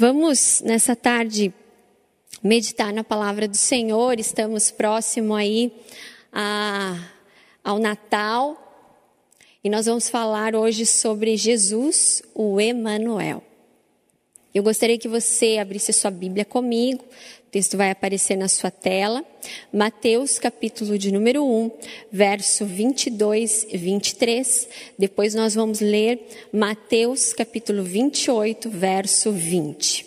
Vamos nessa tarde meditar na palavra do Senhor. Estamos próximo aí a, ao Natal e nós vamos falar hoje sobre Jesus, o Emanuel. Eu gostaria que você abrisse sua Bíblia comigo. O texto vai aparecer na sua tela. Mateus, capítulo de número 1, verso 22 e 23. Depois nós vamos ler Mateus, capítulo 28, verso 20.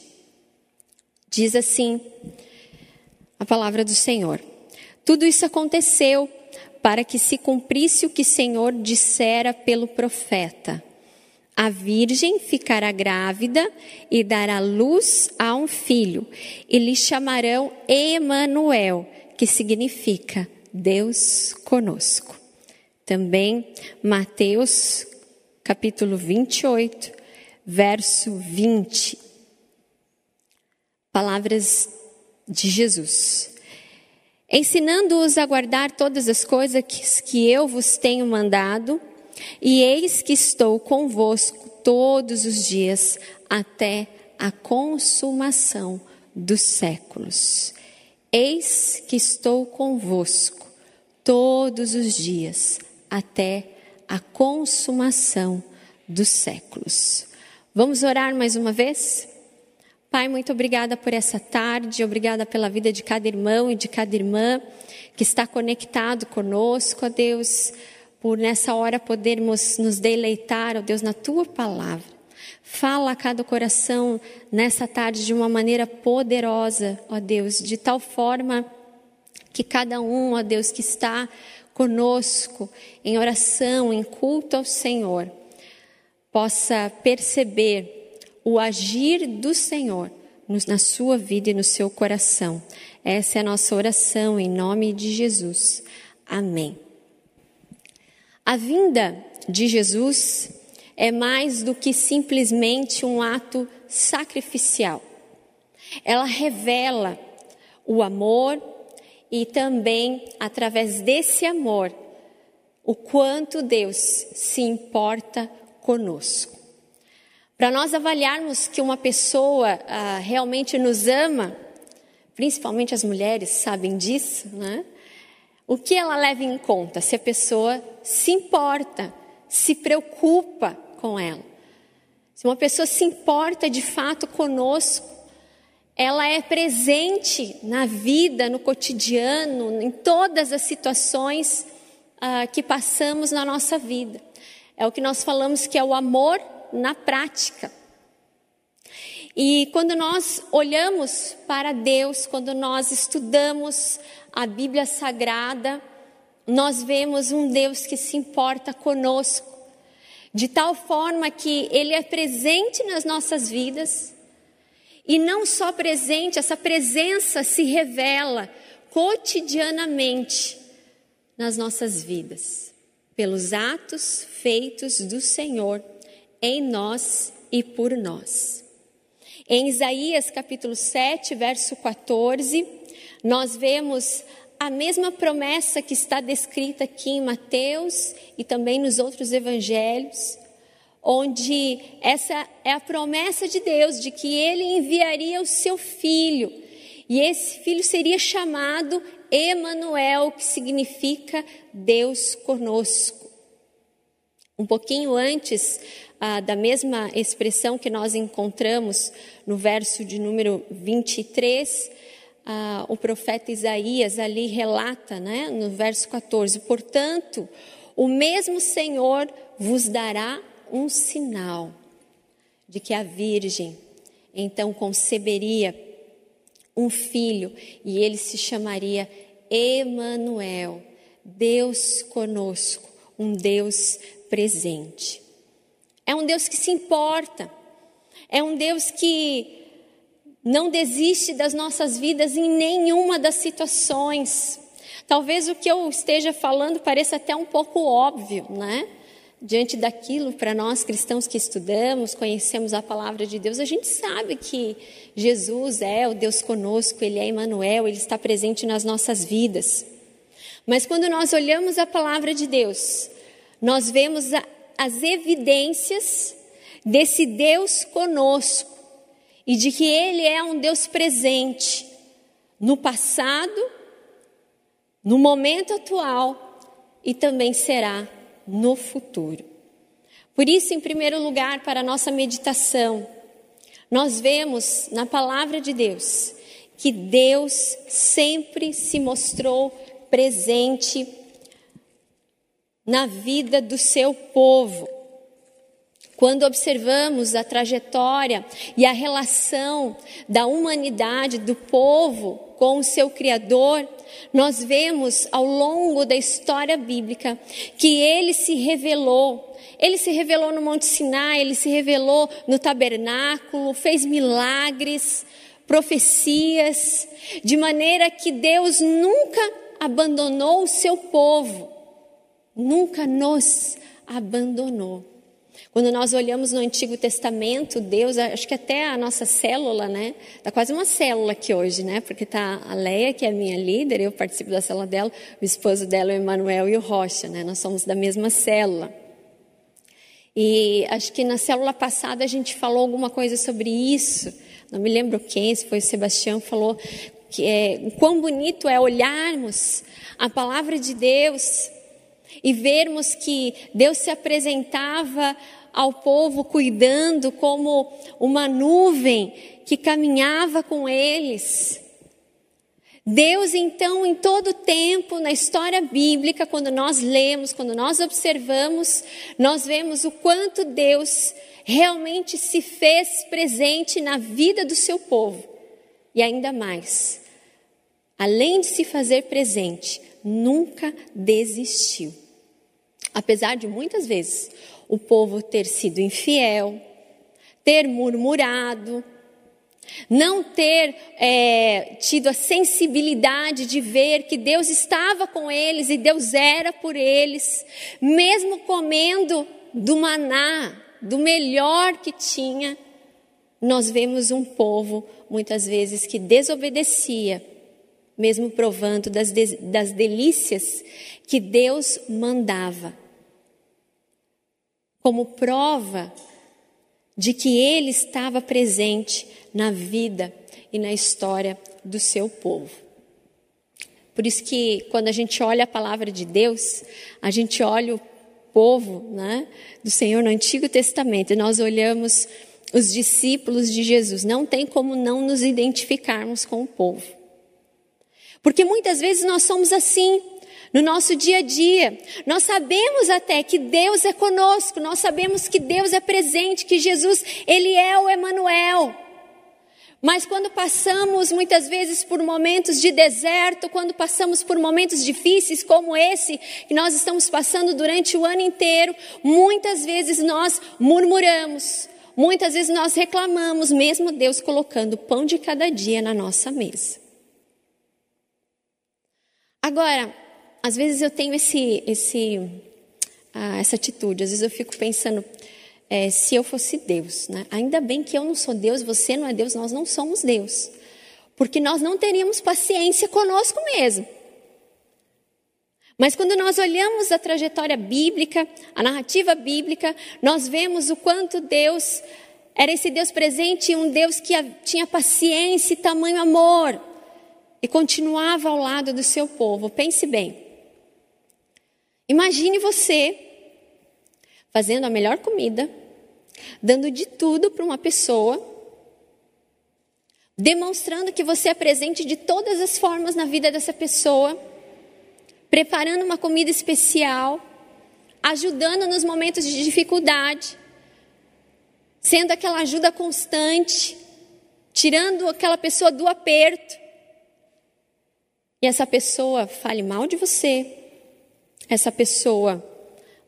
Diz assim a palavra do Senhor: Tudo isso aconteceu para que se cumprisse o que o Senhor dissera pelo profeta. A virgem ficará grávida e dará luz a um filho, e lhe chamarão Emanuel, que significa Deus conosco. Também Mateus capítulo 28, verso 20. Palavras de Jesus. Ensinando-os a guardar todas as coisas que eu vos tenho mandado, e eis que estou convosco todos os dias até a consumação dos séculos. Eis que estou convosco todos os dias até a consumação dos séculos. Vamos orar mais uma vez? Pai, muito obrigada por essa tarde, obrigada pela vida de cada irmão e de cada irmã que está conectado conosco, ó Deus por nessa hora podermos nos deleitar, ó Deus, na tua palavra. Fala a cada coração nessa tarde de uma maneira poderosa, ó Deus, de tal forma que cada um, ó Deus, que está conosco em oração, em culto ao Senhor, possa perceber o agir do Senhor na sua vida e no seu coração. Essa é a nossa oração em nome de Jesus. Amém. A vinda de Jesus é mais do que simplesmente um ato sacrificial. Ela revela o amor e também, através desse amor, o quanto Deus se importa conosco. Para nós avaliarmos que uma pessoa ah, realmente nos ama, principalmente as mulheres sabem disso, né? O que ela leva em conta? Se a pessoa se importa, se preocupa com ela. Se uma pessoa se importa de fato conosco, ela é presente na vida, no cotidiano, em todas as situações uh, que passamos na nossa vida. É o que nós falamos que é o amor na prática. E quando nós olhamos para Deus, quando nós estudamos a Bíblia Sagrada, nós vemos um Deus que se importa conosco, de tal forma que Ele é presente nas nossas vidas, e não só presente, essa presença se revela cotidianamente nas nossas vidas, pelos atos feitos do Senhor em nós e por nós. Em Isaías capítulo 7, verso 14, nós vemos a mesma promessa que está descrita aqui em Mateus e também nos outros evangelhos, onde essa é a promessa de Deus de que ele enviaria o seu filho, e esse filho seria chamado Emanuel, que significa Deus conosco. Um pouquinho antes, ah, da mesma expressão que nós encontramos no verso de número 23, ah, o profeta Isaías ali relata, né, no verso 14: Portanto, o mesmo Senhor vos dará um sinal de que a Virgem então conceberia um filho e ele se chamaria Emanuel, Deus conosco, um Deus presente. É um Deus que se importa. É um Deus que não desiste das nossas vidas em nenhuma das situações. Talvez o que eu esteja falando pareça até um pouco óbvio, né? Diante daquilo, para nós cristãos que estudamos, conhecemos a palavra de Deus, a gente sabe que Jesus é o Deus conosco, Ele é Emmanuel, Ele está presente nas nossas vidas. Mas quando nós olhamos a palavra de Deus, nós vemos a, as evidências desse Deus conosco e de que Ele é um Deus presente no passado, no momento atual e também será no futuro. Por isso, em primeiro lugar, para a nossa meditação, nós vemos na palavra de Deus que Deus sempre se mostrou presente na vida do seu povo. Quando observamos a trajetória e a relação da humanidade, do povo com o seu Criador, nós vemos ao longo da história bíblica que ele se revelou. Ele se revelou no Monte Sinai, ele se revelou no tabernáculo, fez milagres, profecias, de maneira que Deus nunca abandonou o seu povo, nunca nos abandonou. Quando nós olhamos no Antigo Testamento, Deus, acho que até a nossa célula, né? Tá quase uma célula aqui hoje, né? Porque tá a Leia, que é minha líder, eu participo da célula dela, o esposo dela, o Emanuel e o Rocha, né? Nós somos da mesma célula. E acho que na célula passada a gente falou alguma coisa sobre isso. Não me lembro quem, se foi o Sebastião, falou que é, quão bonito é olharmos a palavra de Deus e vermos que Deus se apresentava ao povo cuidando como uma nuvem que caminhava com eles. Deus, então, em todo tempo, na história bíblica, quando nós lemos, quando nós observamos, nós vemos o quanto Deus realmente se fez presente na vida do seu povo. E ainda mais, além de se fazer presente, nunca desistiu. Apesar de muitas vezes o povo ter sido infiel, ter murmurado, não ter é, tido a sensibilidade de ver que Deus estava com eles e Deus era por eles, mesmo comendo do maná, do melhor que tinha, nós vemos um povo muitas vezes que desobedecia, mesmo provando das, das delícias que Deus mandava como prova de que ele estava presente na vida e na história do seu povo. Por isso que quando a gente olha a palavra de Deus, a gente olha o povo né, do Senhor no Antigo Testamento e nós olhamos os discípulos de Jesus. Não tem como não nos identificarmos com o povo. Porque muitas vezes nós somos assim no nosso dia a dia. Nós sabemos até que Deus é conosco, nós sabemos que Deus é presente, que Jesus, ele é o Emanuel. Mas quando passamos muitas vezes por momentos de deserto, quando passamos por momentos difíceis como esse que nós estamos passando durante o ano inteiro, muitas vezes nós murmuramos, muitas vezes nós reclamamos, mesmo Deus colocando o pão de cada dia na nossa mesa. Agora, às vezes eu tenho esse, esse, ah, essa atitude, às vezes eu fico pensando, é, se eu fosse Deus, né? ainda bem que eu não sou Deus, você não é Deus, nós não somos Deus, porque nós não teríamos paciência conosco mesmo. Mas quando nós olhamos a trajetória bíblica, a narrativa bíblica, nós vemos o quanto Deus era esse Deus presente, um Deus que tinha paciência e tamanho amor, e continuava ao lado do seu povo. Pense bem. Imagine você fazendo a melhor comida, dando de tudo para uma pessoa, demonstrando que você é presente de todas as formas na vida dessa pessoa, preparando uma comida especial, ajudando nos momentos de dificuldade, sendo aquela ajuda constante, tirando aquela pessoa do aperto. E essa pessoa fale mal de você, essa pessoa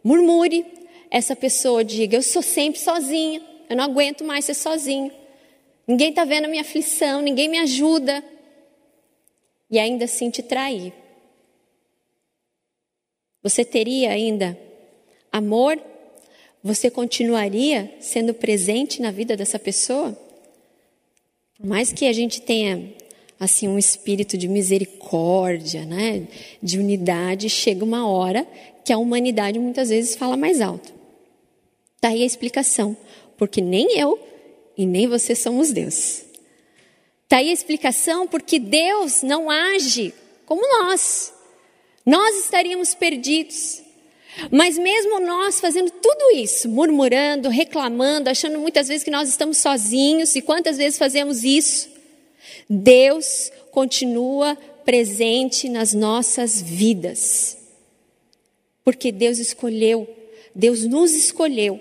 murmure, essa pessoa diga: Eu sou sempre sozinha, eu não aguento mais ser sozinho. Ninguém está vendo a minha aflição, ninguém me ajuda. E ainda assim te trair. Você teria ainda amor? Você continuaria sendo presente na vida dessa pessoa? Por mais que a gente tenha assim um espírito de misericórdia, né, de unidade, chega uma hora que a humanidade muitas vezes fala mais alto. Tá aí a explicação, porque nem eu e nem você somos Deus. Está aí a explicação porque Deus não age como nós. Nós estaríamos perdidos. Mas mesmo nós fazendo tudo isso, murmurando, reclamando, achando muitas vezes que nós estamos sozinhos, e quantas vezes fazemos isso? Deus continua presente nas nossas vidas. Porque Deus escolheu, Deus nos escolheu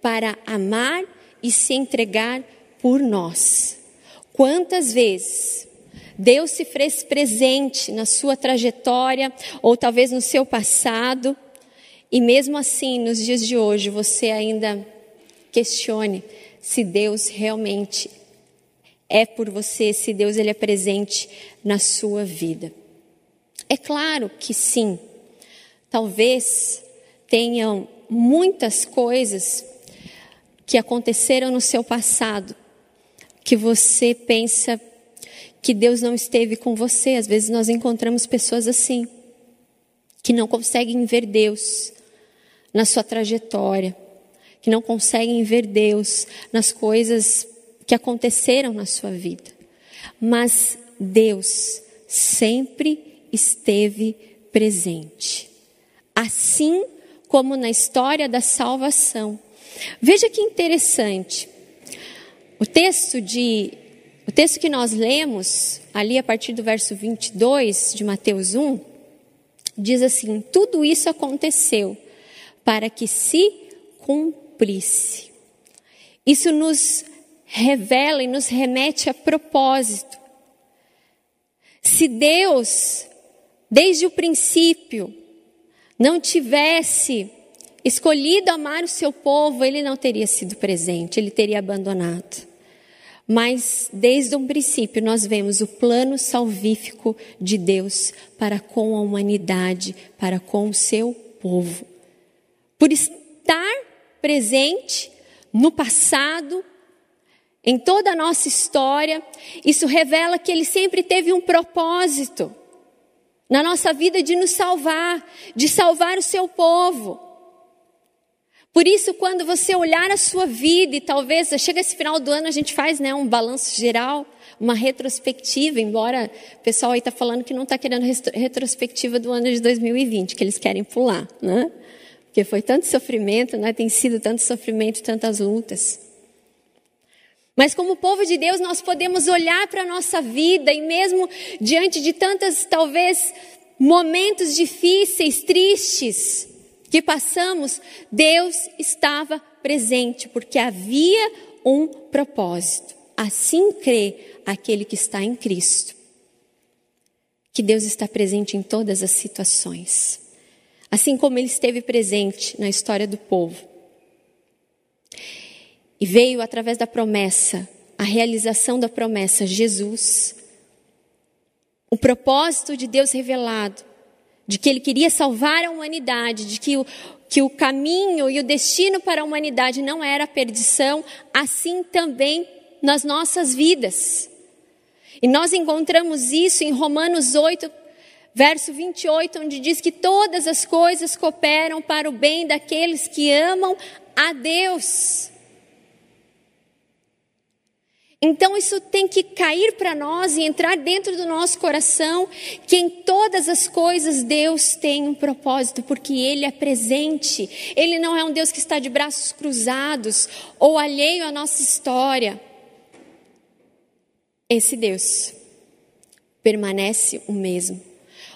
para amar e se entregar por nós. Quantas vezes Deus se fez presente na sua trajetória ou talvez no seu passado, e mesmo assim, nos dias de hoje, você ainda questione se Deus realmente é por você, se Deus ele é presente na sua vida. É claro que sim. Talvez tenham muitas coisas que aconteceram no seu passado que você pensa que Deus não esteve com você. Às vezes nós encontramos pessoas assim, que não conseguem ver Deus na sua trajetória, que não conseguem ver Deus nas coisas que aconteceram na sua vida. Mas Deus sempre esteve presente. Assim como na história da salvação. Veja que interessante. O texto de o texto que nós lemos ali a partir do verso 22 de Mateus 1 diz assim: tudo isso aconteceu para que se cumprisse. Isso nos revela e nos remete a propósito. Se Deus, desde o princípio, não tivesse escolhido amar o seu povo, ele não teria sido presente, ele teria abandonado. Mas desde um princípio nós vemos o plano salvífico de Deus para com a humanidade, para com o seu povo. Por estar presente no passado, em toda a nossa história, isso revela que ele sempre teve um propósito na nossa vida de nos salvar, de salvar o seu povo. Por isso, quando você olhar a sua vida e talvez chega esse final do ano a gente faz, né, um balanço geral, uma retrospectiva, embora o pessoal aí está falando que não está querendo retrospectiva do ano de 2020, que eles querem pular, né? Porque foi tanto sofrimento, né? Tem sido tanto sofrimento, tantas lutas. Mas como povo de Deus, nós podemos olhar para a nossa vida e mesmo diante de tantas, talvez, momentos difíceis, tristes, que passamos, Deus estava presente, porque havia um propósito. Assim crê aquele que está em Cristo. Que Deus está presente em todas as situações. Assim como ele esteve presente na história do povo. E veio através da promessa, a realização da promessa, Jesus. O propósito de Deus revelado de que ele queria salvar a humanidade, de que o, que o caminho e o destino para a humanidade não era a perdição, assim também nas nossas vidas. E nós encontramos isso em Romanos 8, verso 28, onde diz que todas as coisas cooperam para o bem daqueles que amam a Deus. Então isso tem que cair para nós e entrar dentro do nosso coração, que em todas as coisas Deus tem um propósito, porque Ele é presente. Ele não é um Deus que está de braços cruzados ou alheio à nossa história. Esse Deus permanece o mesmo.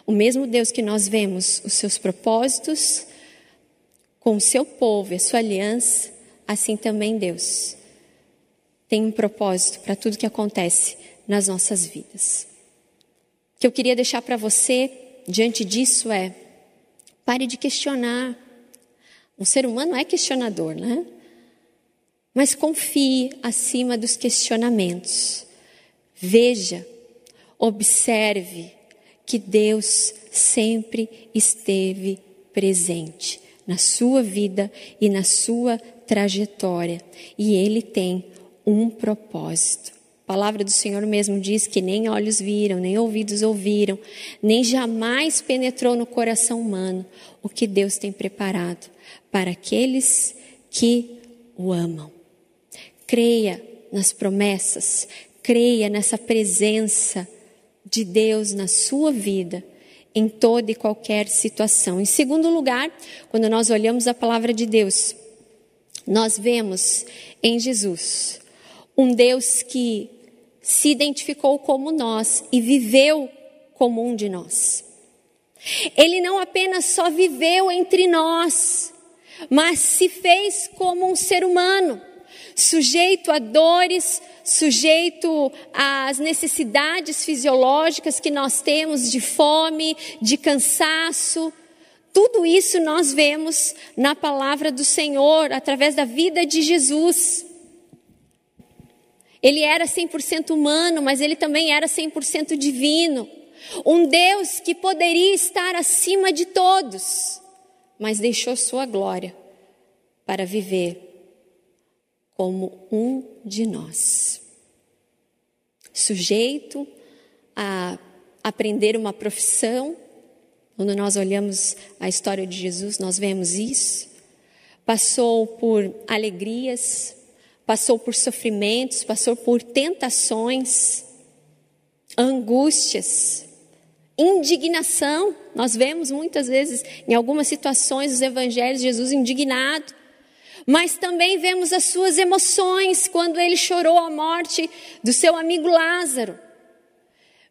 O mesmo Deus que nós vemos os seus propósitos com o seu povo a sua aliança, assim também Deus tem um propósito para tudo que acontece nas nossas vidas. O que eu queria deixar para você diante disso é: pare de questionar. Um ser humano é questionador, né? Mas confie acima dos questionamentos. Veja, observe que Deus sempre esteve presente na sua vida e na sua trajetória. E Ele tem um propósito. A palavra do Senhor mesmo diz que nem olhos viram, nem ouvidos ouviram, nem jamais penetrou no coração humano o que Deus tem preparado para aqueles que o amam. Creia nas promessas, creia nessa presença de Deus na sua vida, em toda e qualquer situação. Em segundo lugar, quando nós olhamos a palavra de Deus, nós vemos em Jesus um Deus que se identificou como nós e viveu como um de nós. Ele não apenas só viveu entre nós, mas se fez como um ser humano, sujeito a dores, sujeito às necessidades fisiológicas que nós temos de fome, de cansaço. Tudo isso nós vemos na palavra do Senhor, através da vida de Jesus. Ele era 100% humano, mas ele também era 100% divino. Um Deus que poderia estar acima de todos, mas deixou sua glória para viver como um de nós. Sujeito a aprender uma profissão, quando nós olhamos a história de Jesus, nós vemos isso. Passou por alegrias, passou por sofrimentos, passou por tentações, angústias, indignação. Nós vemos muitas vezes, em algumas situações, os evangelhos, Jesus indignado. Mas também vemos as suas emoções quando ele chorou a morte do seu amigo Lázaro.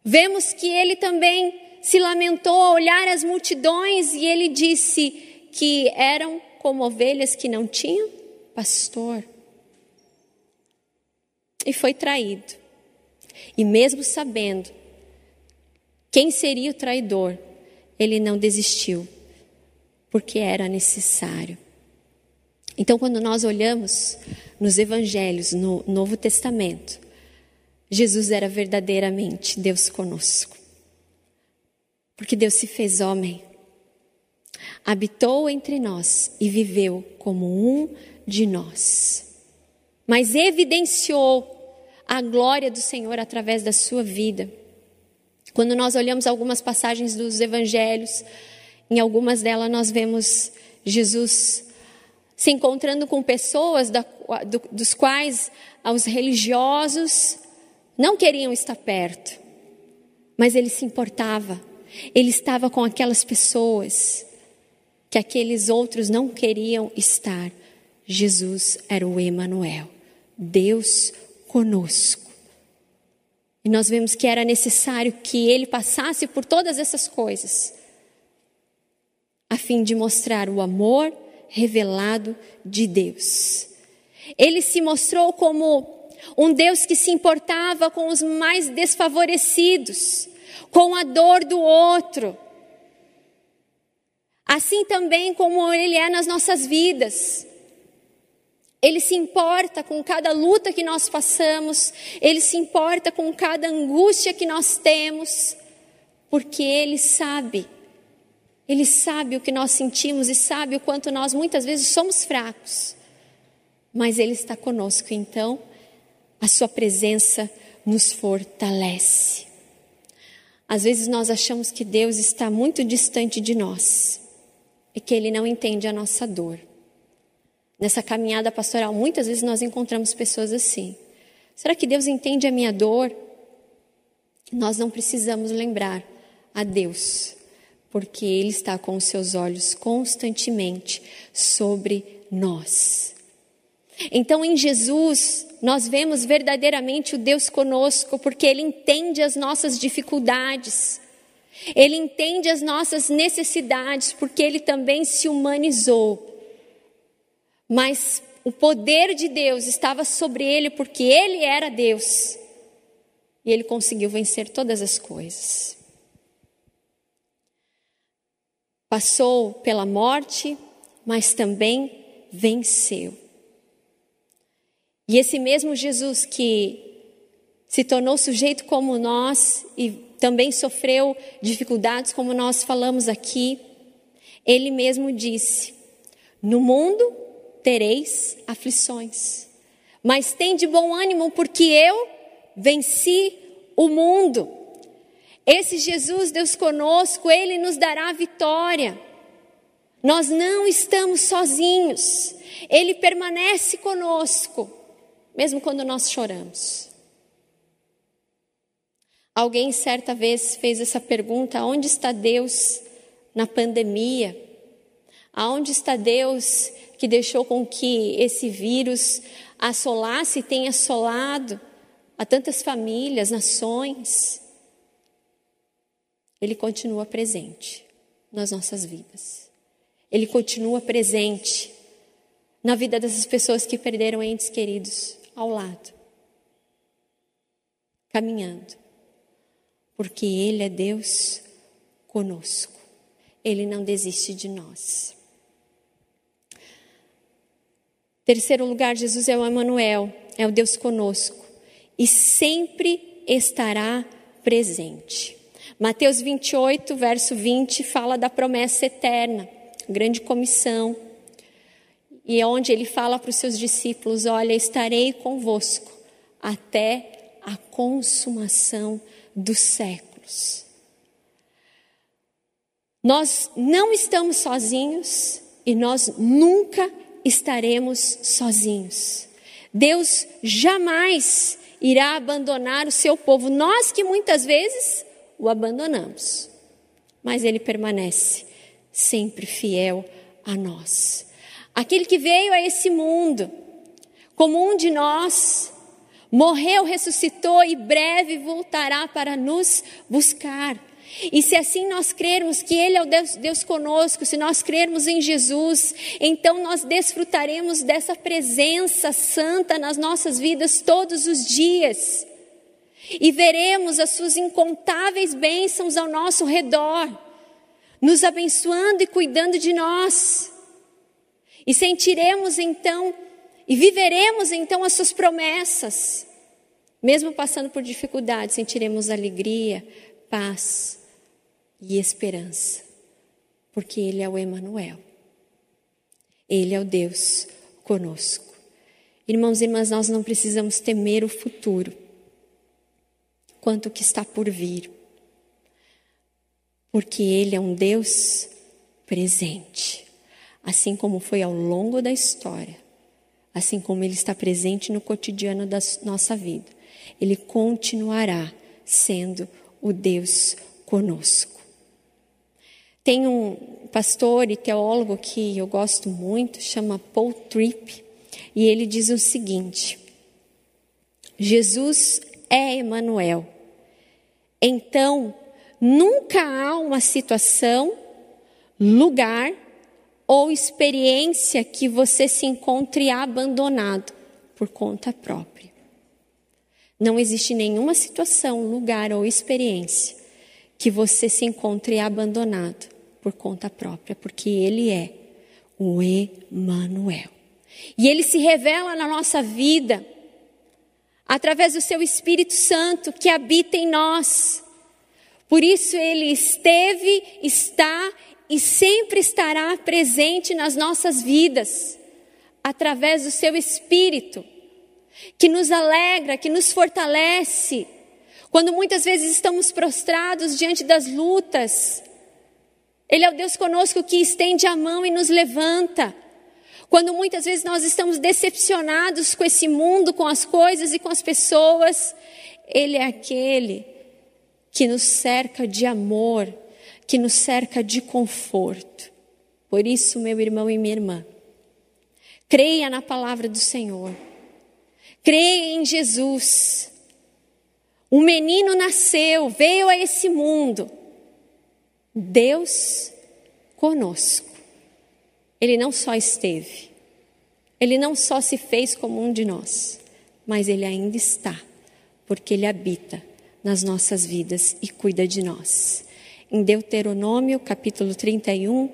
Vemos que ele também se lamentou ao olhar as multidões e ele disse que eram como ovelhas que não tinham pastor. E foi traído. E mesmo sabendo quem seria o traidor, ele não desistiu, porque era necessário. Então, quando nós olhamos nos evangelhos, no Novo Testamento, Jesus era verdadeiramente Deus conosco. Porque Deus se fez homem, habitou entre nós e viveu como um de nós. Mas evidenciou a glória do Senhor através da sua vida. Quando nós olhamos algumas passagens dos evangelhos, em algumas delas nós vemos Jesus se encontrando com pessoas da, do, dos quais os religiosos não queriam estar perto, mas ele se importava. Ele estava com aquelas pessoas que aqueles outros não queriam estar. Jesus era o Emanuel, Deus conosco. E nós vemos que era necessário que ele passasse por todas essas coisas, a fim de mostrar o amor revelado de Deus. Ele se mostrou como um Deus que se importava com os mais desfavorecidos, com a dor do outro. Assim também como Ele é nas nossas vidas. Ele se importa com cada luta que nós passamos, Ele se importa com cada angústia que nós temos, porque Ele sabe, Ele sabe o que nós sentimos e sabe o quanto nós muitas vezes somos fracos, mas Ele está conosco, então a Sua presença nos fortalece. Às vezes nós achamos que Deus está muito distante de nós. E que Ele não entende a nossa dor. Nessa caminhada pastoral, muitas vezes nós encontramos pessoas assim. Será que Deus entende a minha dor? Nós não precisamos lembrar a Deus, porque Ele está com os seus olhos constantemente sobre nós. Então, em Jesus, nós vemos verdadeiramente o Deus conosco, porque Ele entende as nossas dificuldades, Ele entende as nossas necessidades, porque Ele também se humanizou mas o poder de Deus estava sobre ele porque ele era Deus. E ele conseguiu vencer todas as coisas. Passou pela morte, mas também venceu. E esse mesmo Jesus que se tornou sujeito como nós e também sofreu dificuldades como nós falamos aqui, ele mesmo disse: No mundo tereis aflições. Mas tem de bom ânimo, porque eu venci o mundo. Esse Jesus, Deus conosco, Ele nos dará vitória. Nós não estamos sozinhos, Ele permanece conosco. mesmo quando nós choramos. Alguém certa vez fez essa pergunta: onde está Deus na pandemia? Aonde está Deus que deixou com que esse vírus assolasse e tenha assolado a tantas famílias, nações? Ele continua presente nas nossas vidas. Ele continua presente na vida dessas pessoas que perderam entes queridos ao lado, caminhando, porque Ele é Deus conosco, Ele não desiste de nós. Terceiro lugar, Jesus é o Emanuel, é o Deus conosco e sempre estará presente. Mateus 28, verso 20, fala da promessa eterna, grande comissão e é onde ele fala para os seus discípulos: Olha, estarei convosco até a consumação dos séculos. Nós não estamos sozinhos e nós nunca estaremos sozinhos. Deus jamais irá abandonar o seu povo. Nós que muitas vezes o abandonamos, mas ele permanece sempre fiel a nós. Aquele que veio a esse mundo, como um de nós, morreu, ressuscitou e breve voltará para nos buscar. E se assim nós crermos que Ele é o Deus, Deus conosco, se nós crermos em Jesus, então nós desfrutaremos dessa presença santa nas nossas vidas todos os dias. E veremos as Suas incontáveis bênçãos ao nosso redor, nos abençoando e cuidando de nós. E sentiremos então, e viveremos então as suas promessas. Mesmo passando por dificuldades, sentiremos alegria, paz e esperança. Porque Ele é o Emanuel. Ele é o Deus conosco. Irmãos e irmãs, nós não precisamos temer o futuro, quanto o que está por vir. Porque Ele é um Deus presente assim como foi ao longo da história, assim como Ele está presente no cotidiano da nossa vida. Ele continuará sendo o Deus conosco. Tem um pastor e teólogo que eu gosto muito, chama Paul Tripp, e ele diz o seguinte: Jesus é Emanuel. Então, nunca há uma situação, lugar ou experiência que você se encontre abandonado por conta própria. Não existe nenhuma situação, lugar ou experiência que você se encontre abandonado por conta própria, porque Ele é o Emanuel. E Ele se revela na nossa vida através do Seu Espírito Santo que habita em nós. Por isso Ele esteve, está e sempre estará presente nas nossas vidas, através do seu Espírito, que nos alegra, que nos fortalece, quando muitas vezes estamos prostrados diante das lutas. Ele é o Deus conosco que estende a mão e nos levanta. Quando muitas vezes nós estamos decepcionados com esse mundo, com as coisas e com as pessoas, Ele é aquele que nos cerca de amor, que nos cerca de conforto. Por isso, meu irmão e minha irmã, creia na palavra do Senhor, creia em Jesus. Um menino nasceu, veio a esse mundo. Deus conosco. Ele não só esteve, ele não só se fez como um de nós, mas ele ainda está, porque ele habita nas nossas vidas e cuida de nós em Deuteronômio, capítulo 31,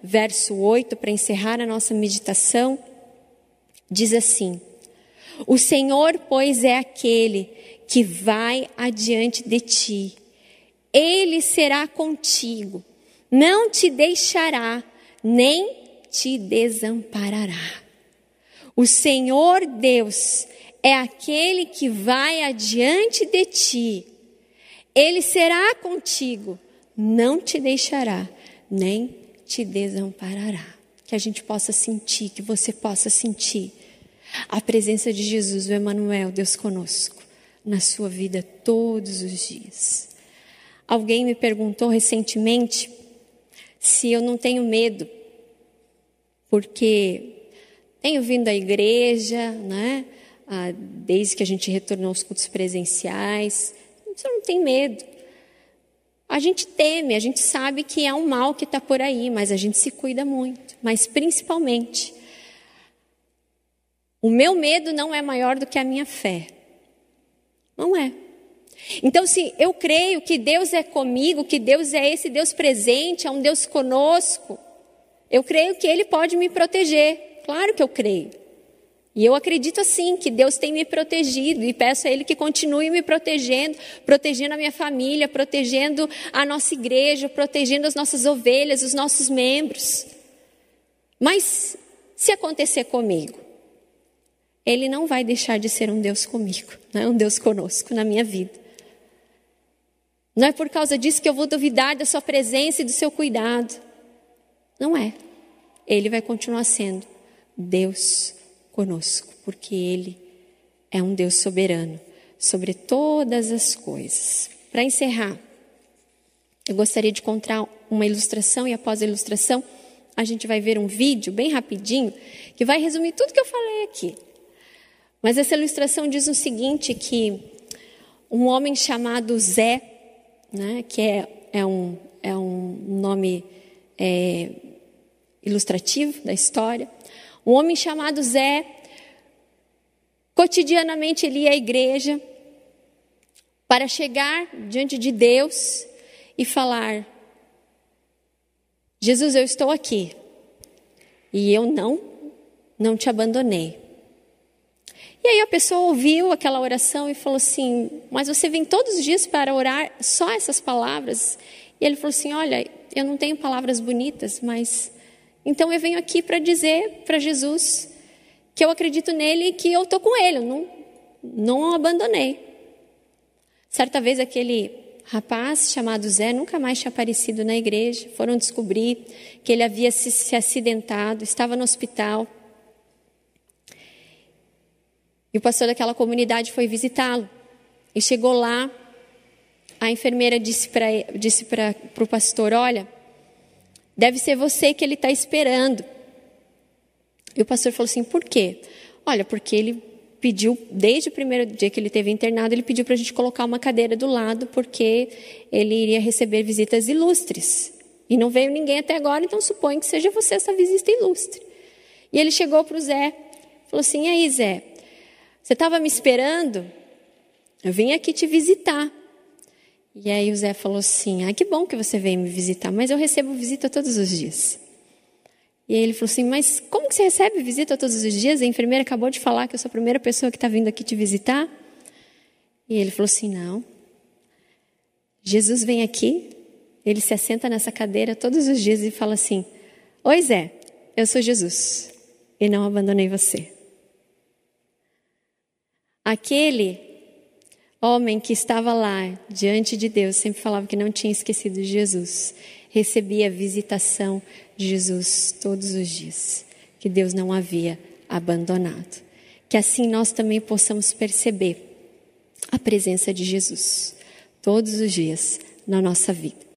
verso 8, para encerrar a nossa meditação, diz assim: O Senhor, pois, é aquele que vai adiante de ti, ele será contigo, não te deixará, nem te desamparará. O Senhor Deus é aquele que vai adiante de ti, ele será contigo não te deixará, nem te desamparará. Que a gente possa sentir, que você possa sentir A presença de Jesus, o Emanuel, Deus conosco, na sua vida todos os dias. Alguém me perguntou recentemente se eu não tenho medo, porque tenho vindo à igreja, né? Ah, desde que a gente retornou aos cultos presenciais. Você não tem medo. A gente teme, a gente sabe que é um mal que está por aí, mas a gente se cuida muito. Mas principalmente, o meu medo não é maior do que a minha fé. Não é. Então, se eu creio que Deus é comigo, que Deus é esse Deus presente, é um Deus conosco, eu creio que Ele pode me proteger. Claro que eu creio. E eu acredito assim que Deus tem me protegido e peço a Ele que continue me protegendo, protegendo a minha família, protegendo a nossa igreja, protegendo as nossas ovelhas, os nossos membros. Mas se acontecer comigo, Ele não vai deixar de ser um Deus comigo, né? um Deus conosco na minha vida. Não é por causa disso que eu vou duvidar da Sua presença e do Seu cuidado. Não é. Ele vai continuar sendo Deus conosco, porque Ele é um Deus soberano sobre todas as coisas. Para encerrar, eu gostaria de contar uma ilustração e após a ilustração a gente vai ver um vídeo bem rapidinho que vai resumir tudo que eu falei aqui. Mas essa ilustração diz o seguinte que um homem chamado Zé, né, que é, é, um, é um nome é, ilustrativo da história, um homem chamado Zé, cotidianamente ele ia à igreja para chegar diante de Deus e falar: Jesus, eu estou aqui e eu não, não te abandonei. E aí a pessoa ouviu aquela oração e falou assim: Mas você vem todos os dias para orar só essas palavras? E ele falou assim: Olha, eu não tenho palavras bonitas, mas então eu venho aqui para dizer para Jesus que eu acredito nele e que eu estou com ele, eu não, não o abandonei. Certa vez aquele rapaz chamado Zé nunca mais tinha aparecido na igreja, foram descobrir que ele havia se, se acidentado, estava no hospital. E o pastor daquela comunidade foi visitá-lo. E chegou lá, a enfermeira disse para o pastor: Olha, Deve ser você que ele está esperando. E o pastor falou assim: por quê? Olha, porque ele pediu, desde o primeiro dia que ele teve internado, ele pediu para a gente colocar uma cadeira do lado, porque ele iria receber visitas ilustres. E não veio ninguém até agora, então suponho que seja você essa visita ilustre. E ele chegou para o Zé, falou assim: e aí, Zé, você estava me esperando? Eu vim aqui te visitar. E aí o Zé falou assim: Ah, que bom que você veio me visitar, mas eu recebo visita todos os dias. E aí ele falou assim: Mas como que você recebe visita todos os dias? A enfermeira acabou de falar que eu sou a primeira pessoa que está vindo aqui te visitar. E ele falou assim: Não. Jesus vem aqui, ele se assenta nessa cadeira todos os dias e fala assim: Oi Zé, eu sou Jesus e não abandonei você. Aquele homem que estava lá diante de Deus sempre falava que não tinha esquecido de Jesus. Recebia a visitação de Jesus todos os dias, que Deus não havia abandonado. Que assim nós também possamos perceber a presença de Jesus todos os dias na nossa vida.